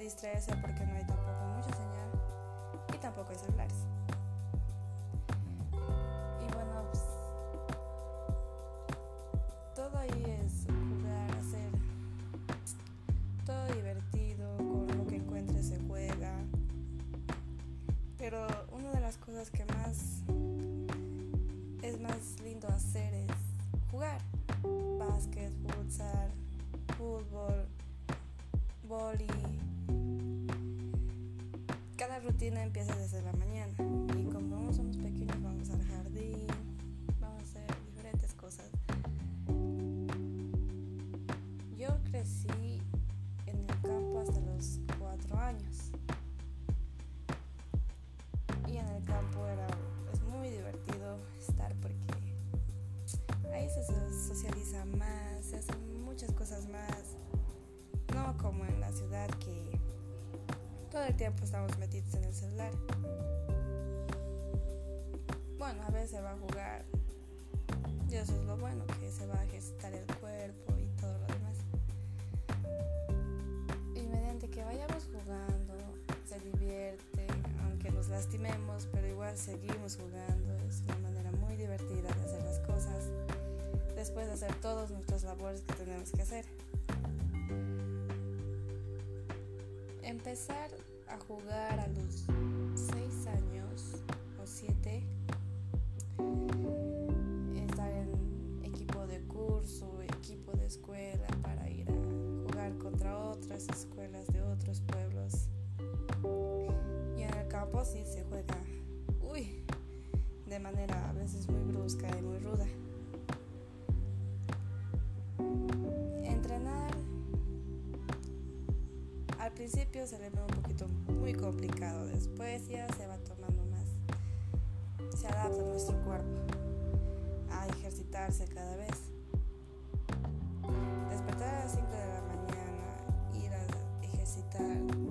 distraerse porque no hay tampoco mucha señal y tampoco hay celulares. Y bueno, pues, todo ahí es jugar, hacer todo divertido, con lo que encuentres se juega. Pero una de las cosas que más es más lindo hacer es jugar. Básquet, futsal, fútbol, boli. Rutina empieza desde la mañana y como somos pequeños vamos al jardín, vamos a hacer diferentes cosas. Yo crecí en el campo hasta los cuatro años. Y en el campo era, es muy divertido estar porque ahí se so- socializa más, se hacen muchas cosas más. No como en la ciudad que todo el tiempo estamos metidos en el celular. Bueno, a veces se va a jugar. Y eso es lo bueno, que se va a ejercitar el cuerpo y todo lo demás. Y mediante que vayamos jugando, se divierte, aunque nos lastimemos, pero igual seguimos jugando. Es una manera muy divertida de hacer las cosas después de hacer todos nuestros labores que tenemos que hacer. Empezar a jugar a los 6 años o 7, estar en equipo de curso, equipo de escuela para ir a jugar contra otras escuelas de otros pueblos. Y en el campo sí se juega, uy, de manera a veces muy brusca y muy ruda. Principio se le ve un poquito muy complicado, después ya se va tomando más, se adapta nuestro cuerpo a ejercitarse cada vez. Despertar a las 5 de la mañana, ir a ejercitar,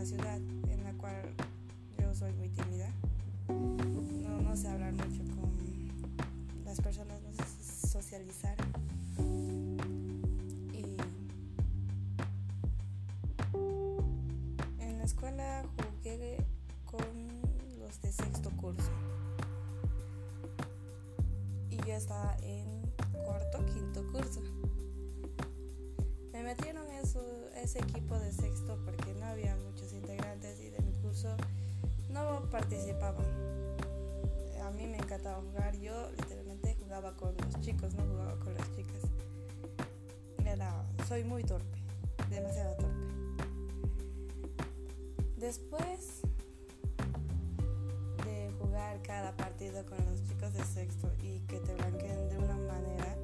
la ciudad en la cual yo soy muy tímida. No, sé hablar mucho con las personas, no sé socializar. Y en la escuela jugué con los de sexto curso. Y yo estaba en cuarto, quinto curso. Me metieron eso, ese equipo de sexto porque no había no participaban. A mí me encantaba jugar, yo literalmente jugaba con los chicos, no jugaba con las chicas. Era, soy muy torpe, demasiado torpe. Después de jugar cada partido con los chicos de sexto y que te blanqueen de una manera,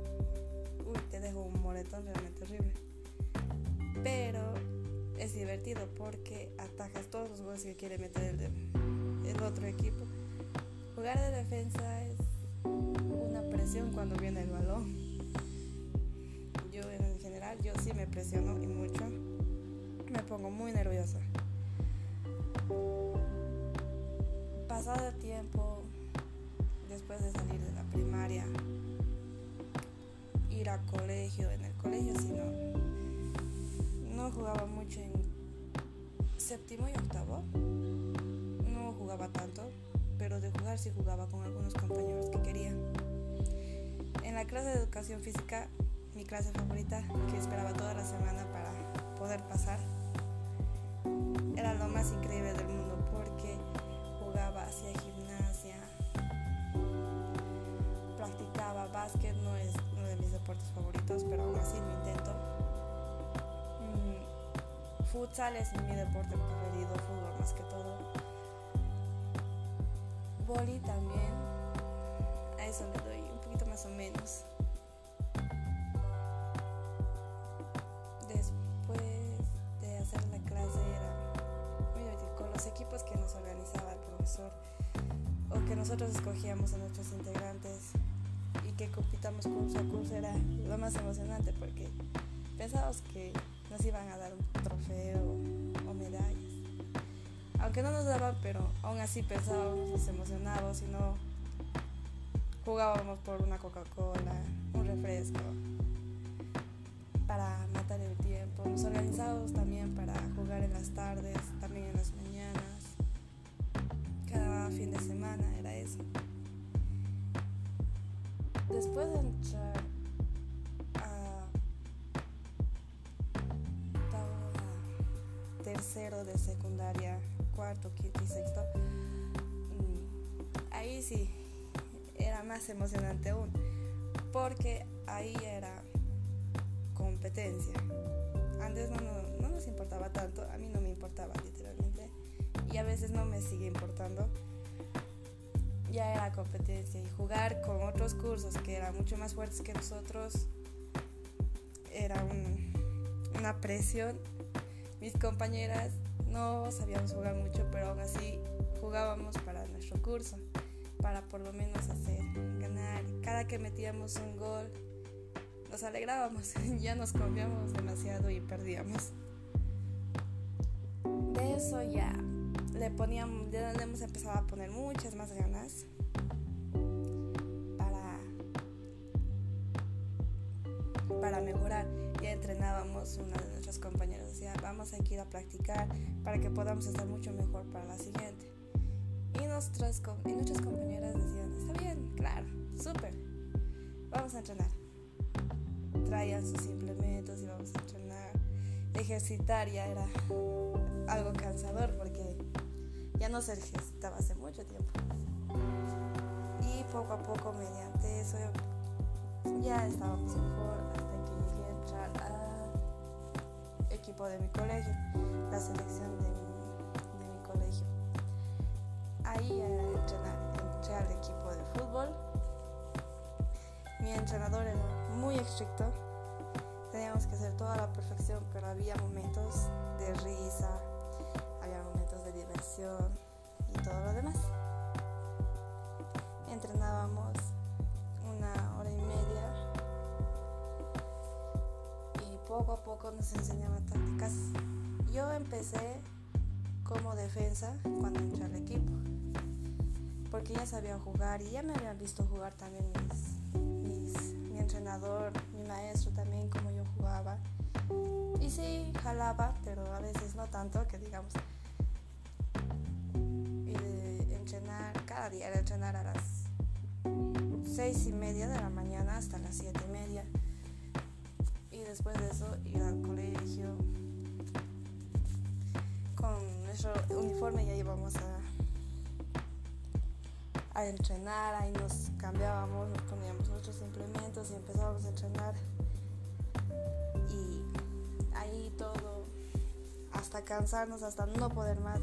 uy, te dejo un moretón realmente horrible. Pero es divertido porque atajas todos los goles que quiere meter el, otro equipo. Jugar de defensa es una presión cuando viene el balón. Yo en general, yo sí me presiono y mucho. Me pongo muy nerviosa. Pasado el tiempo, después de salir de la primaria, ir a colegio, en el colegio si no, no jugaba mucho en séptimo y octavo, no jugaba tanto, pero de jugar sí jugaba con algunos compañeros que quería. En la clase de educación física, mi clase favorita, que esperaba toda la semana para poder pasar, era lo más increíble del mundo futsal es mi deporte preferido, fútbol más que todo. Boli también, a eso le doy un poquito más o menos. Después de hacer la clase era muy divertido con los equipos que nos organizaba el profesor o que nosotros escogíamos a nuestros integrantes y que compitamos curso a curso era lo más emocionante porque pensábamos que nos iban a dar un trofeo o medallas. Aunque no nos daban, pero aún así pensábamos, nos emocionábamos y no jugábamos por una Coca-Cola, un refresco, para matar el tiempo. Nos organizábamos también para jugar en las tardes, también en las mañanas. Cada fin de semana era eso. Después de entrar tercero de secundaria, cuarto, quinto y sexto, mm, ahí sí era más emocionante aún, porque ahí era competencia. Antes no, no, no, nos importaba tanto, a mí no me importaba literalmente, y a veces no me sigue importando. Ya era competencia y jugar con otros cursos que eran mucho más fuertes que nosotros era un, una presión. Mis compañeras no sabíamos jugar mucho, pero aún así jugábamos para nuestro curso, para por lo menos hacer ganar. Cada que metíamos un gol, nos alegrábamos, ya nos confiamos demasiado y perdíamos. De eso ya le poníamos, ya le hemos empezado a poner muchas más ganas para, para mejorar. Entrenábamos, una de nuestras compañeras decía, vamos a ir a practicar para que podamos estar mucho mejor para la siguiente. Y nuestras, y compañeras decían, está bien, claro, súper, vamos a entrenar traían sus implementos, íbamos a entrenar. Ejercitar ya era algo cansador porque ya no se ejercitaba hace mucho tiempo. Y poco a poco, mediante eso, ya estábamos mejor llegué a entrar al equipo de mi colegio, la selección de mi, de mi colegio. Ahí entré al equipo de fútbol. Mi entrenador era muy estricto. Teníamos que hacer toda la perfección, pero había momentos de risa, había momentos de diversión y todo lo demás. Poco a poco nos enseñaban tácticas. Yo empecé como defensa cuando entré al equipo, porque ya sabía jugar y ya me habían visto jugar también mis, mis mi entrenador, mi maestro también, como yo jugaba. Y sí, jalaba, pero a veces no tanto, que digamos. Y de entrenar, cada día era entrenar a las seis y media de la mañana después de eso ir al colegio. Con nuestro uniforme ya íbamos a entrenar, ahí nos cambiábamos, nos poníamos nuestros implementos y empezábamos a entrenar. Y ahí todo, hasta cansarnos, hasta no poder más,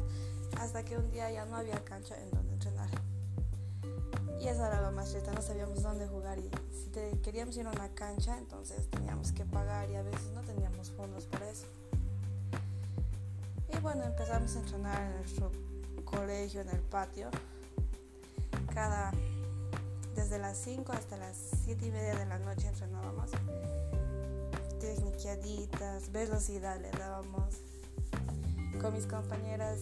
hasta que un día ya no había cancha en. Y eso era lo más triste, no sabíamos dónde jugar y si queríamos ir a una cancha, entonces teníamos que pagar y a veces no teníamos fondos para eso. Y bueno, empezamos a entrenar en nuestro colegio en el patio. Cada desde las 5 hasta las 7 y media de la noche entrenábamos. Tecniqueaditas, velocidad le dábamos. Con mis compañeras,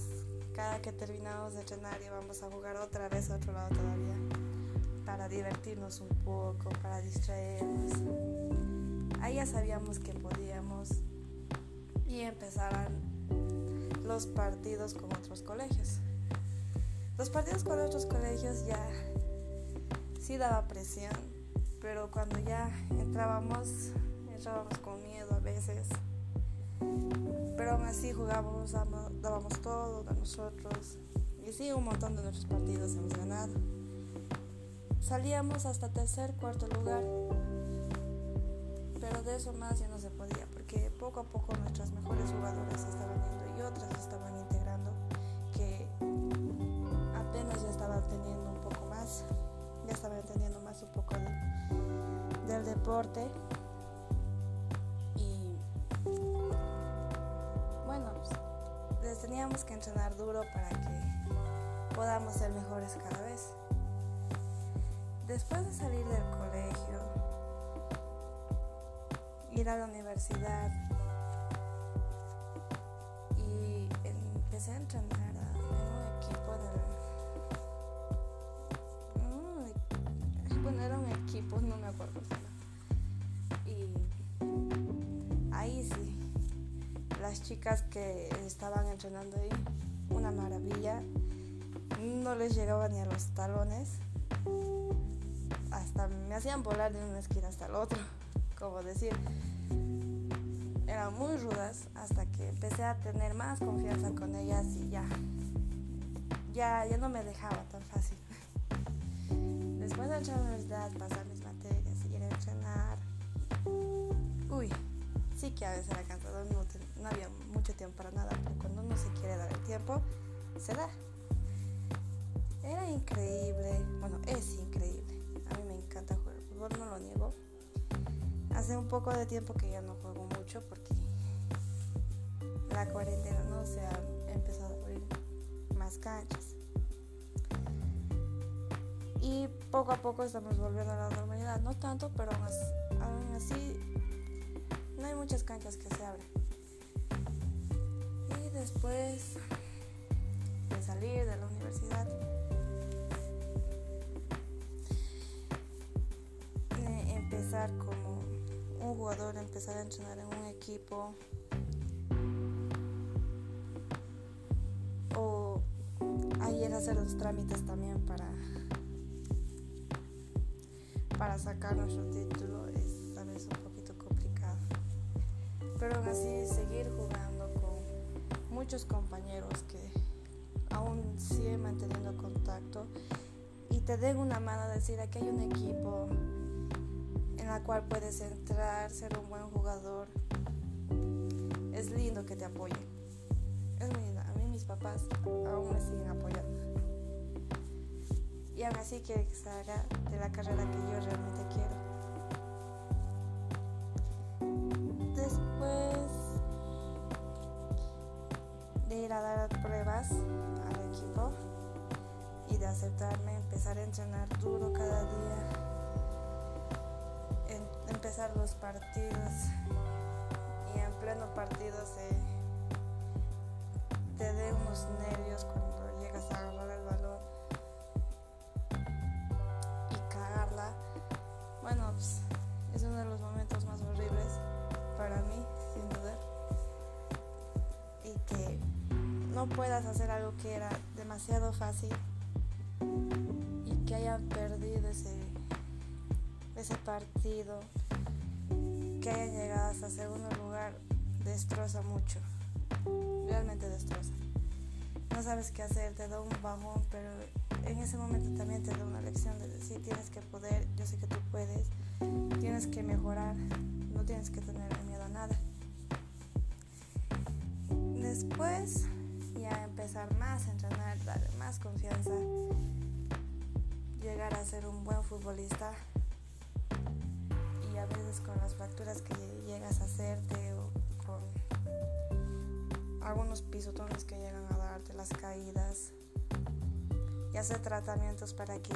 cada que terminábamos de entrenar íbamos a jugar otra vez a otro lado todavía. Para divertirnos un poco, para distraernos. Ahí ya sabíamos que podíamos y empezaran los partidos con otros colegios. Los partidos con otros colegios ya sí daba presión, pero cuando ya entrábamos, entrábamos con miedo a veces. Pero aún así jugábamos, dábamos todo de nosotros. Y sí, un montón de nuestros partidos hemos ganado. Salíamos hasta tercer, cuarto lugar. Pero de eso más ya no se podía, porque poco a poco nuestras mejores jugadoras estaban yendo y otras estaban integrando que apenas ya estaban teniendo un poco más ya estaba entendiendo más un poco del deporte. Y bueno, pues, les teníamos que entrenar duro para que podamos ser mejores cada vez. Después de salir del colegio, ir a la universidad y empecé a entrenar no me acuerdo. Y ahí sí, las chicas que estaban entrenando ahí, una maravilla, no les llegaba ni a los talones, hacían volar de una esquina hasta la otra, como decir, eran muy rudas hasta que empecé a tener más confianza con ellas y ya, ya, ya no me dejaba tan fácil. Después de entrar a la universidad, pasar mis materias, ir a entrenar. Uy, sí que a veces era cansado, no, había mucho tiempo para nada, pero cuando uno se quiere dar el tiempo, se da. Era increíble, bueno, es increíble. A mí me encanta jugar no lo niego. Hace un poco de tiempo que ya no juego mucho porque la cuarentena no se ha empezado a abrir más canchas y poco a poco estamos volviendo a la normalidad. No tanto, pero aún así no hay muchas canchas que se abren. Y después de salir de la universidad, empezar como un jugador, empezar a entrenar en un equipo. O ayer hacer los trámites también para para sacar nuestro título es a veces un poquito complicado. Pero aún así seguir jugando con muchos compañeros que aún siguen manteniendo contacto y te den una mano a decir aquí hay un equipo en la cual puedes entrar, ser un buen jugador. Es lindo que te apoyen. Es muy lindo. A mí mis papás aún me siguen apoyando y aún así quiere que salga de la carrera que yo realmente quiero. Los partidos y en pleno partido se te dé unos nervios cuando llegas a agarrar el balón bueno, pues, es uno de los momentos más horribles para mí, sin duda. Y que no puedas hacer algo que era demasiado fácil y que hayan perdido ese, ese partido, que hayan llegado hasta segundo lugar, destroza mucho. Realmente destroza. No sabes qué hacer, te da un bajón, pero en ese momento también te da una lección de decir tienes que poder, yo sé que tú puedes, tienes que mejorar, no tienes que tener miedo a nada. Después ya empezar más a entrenar, darle más confianza, llegar a ser un buen futbolista a con las fracturas que llegas a hacerte o con algunos pisotones que llegan a darte, las caídas, y hacer tratamientos para que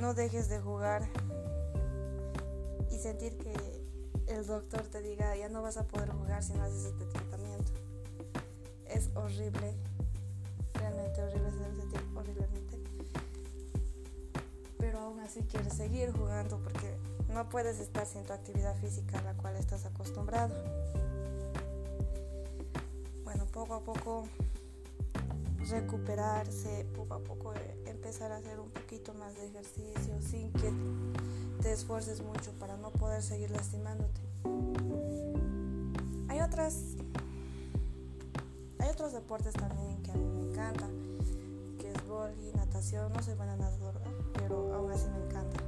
no dejes de jugar y sentir que el doctor te diga ya no vas a poder jugar si no haces este tratamiento. Es horrible, realmente horrible, se debe sentir horriblemente. Pero aún así quieres seguir jugando porque no puedes estar sin tu actividad física a la cual estás acostumbrado. Bueno, poco a poco recuperarse, poco a poco eh, empezar a hacer un poquito más de ejercicio sin que te esfuerces mucho para no poder seguir lastimándote. Hay otras hay otros deportes también que a mí me encantan, que es y natación, no soy buena nadadora, pero aún así me encanta.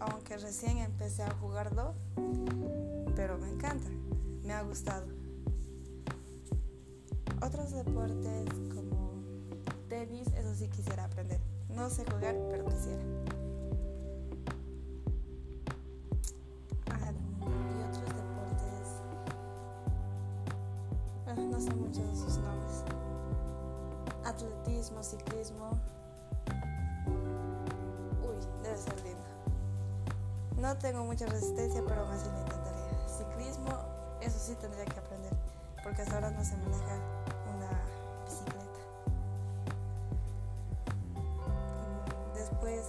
Aunque recién empecé a jugarlo, pero me encanta me ha gustado. Otros deportes como tenis, eso sí quisiera aprender. No sé jugar, pero quisiera. Ah, y otros deportes, bueno, no sé muchos de sus nombres. Atletismo, ciclismo. No tengo mucha resistencia, pero más así lo intentaría. Ciclismo eso sí tendría que aprender, porque hasta ahora no sé manejar una bicicleta. Mm, después,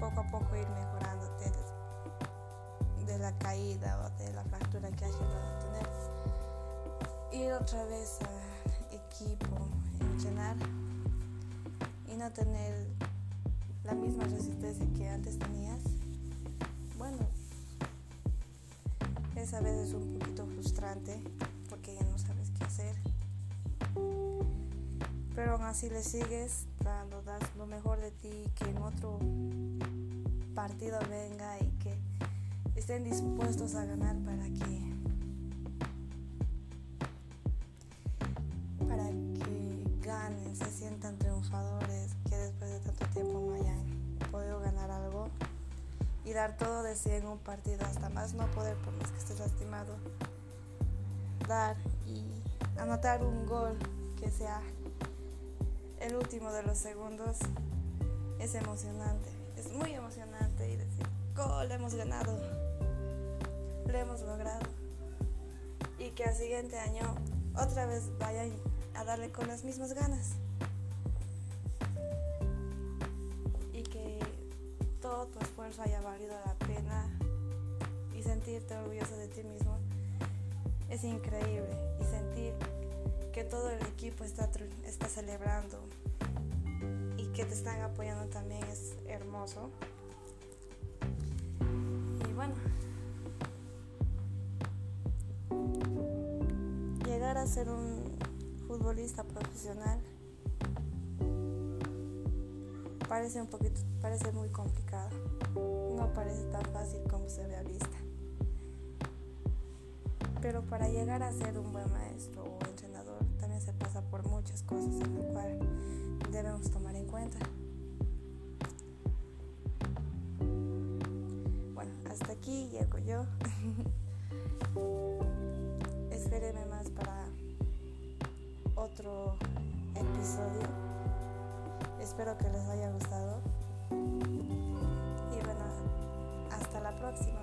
poco a poco ir mejorando de, la caída o de la fractura que haya a tener. Ir otra vez al equipo, entrenar y no tener la misma resistencia que antes tenías. Bueno, a veces un poquito frustrante porque ya no sabes qué hacer. Pero aún así le sigues dando, das lo mejor de ti, que en otro partido venga y que estén dispuestos a ganar para que para que ganen, se sientan triunfadores, tanto tiempo no hayan podido ganar algo y dar todo de sí en un partido, hasta más no poder por más que estés lastimado. Dar y anotar un gol que sea el último de los segundos es emocionante, es muy emocionante y decir, gol, hemos ganado, lo hemos logrado. Y que al siguiente año otra vez vayan a darle con las mismas ganas. Tu esfuerzo haya valido la pena y sentirte orgulloso de ti mismo es increíble y sentir que todo el equipo está, está celebrando y que te están apoyando también es hermoso. Y bueno, llegar a ser un futbolista profesional parece un poquito, parece muy complicado. No parece tan fácil como se ve a vista. Pero para llegar a ser un buen maestro o entrenador también se pasa por muchas cosas en las cuales debemos tomar en cuenta. Bueno, hasta aquí llego yo. Espérenme más para otro episodio. Espero que les haya gustado. Y bueno, hasta la próxima.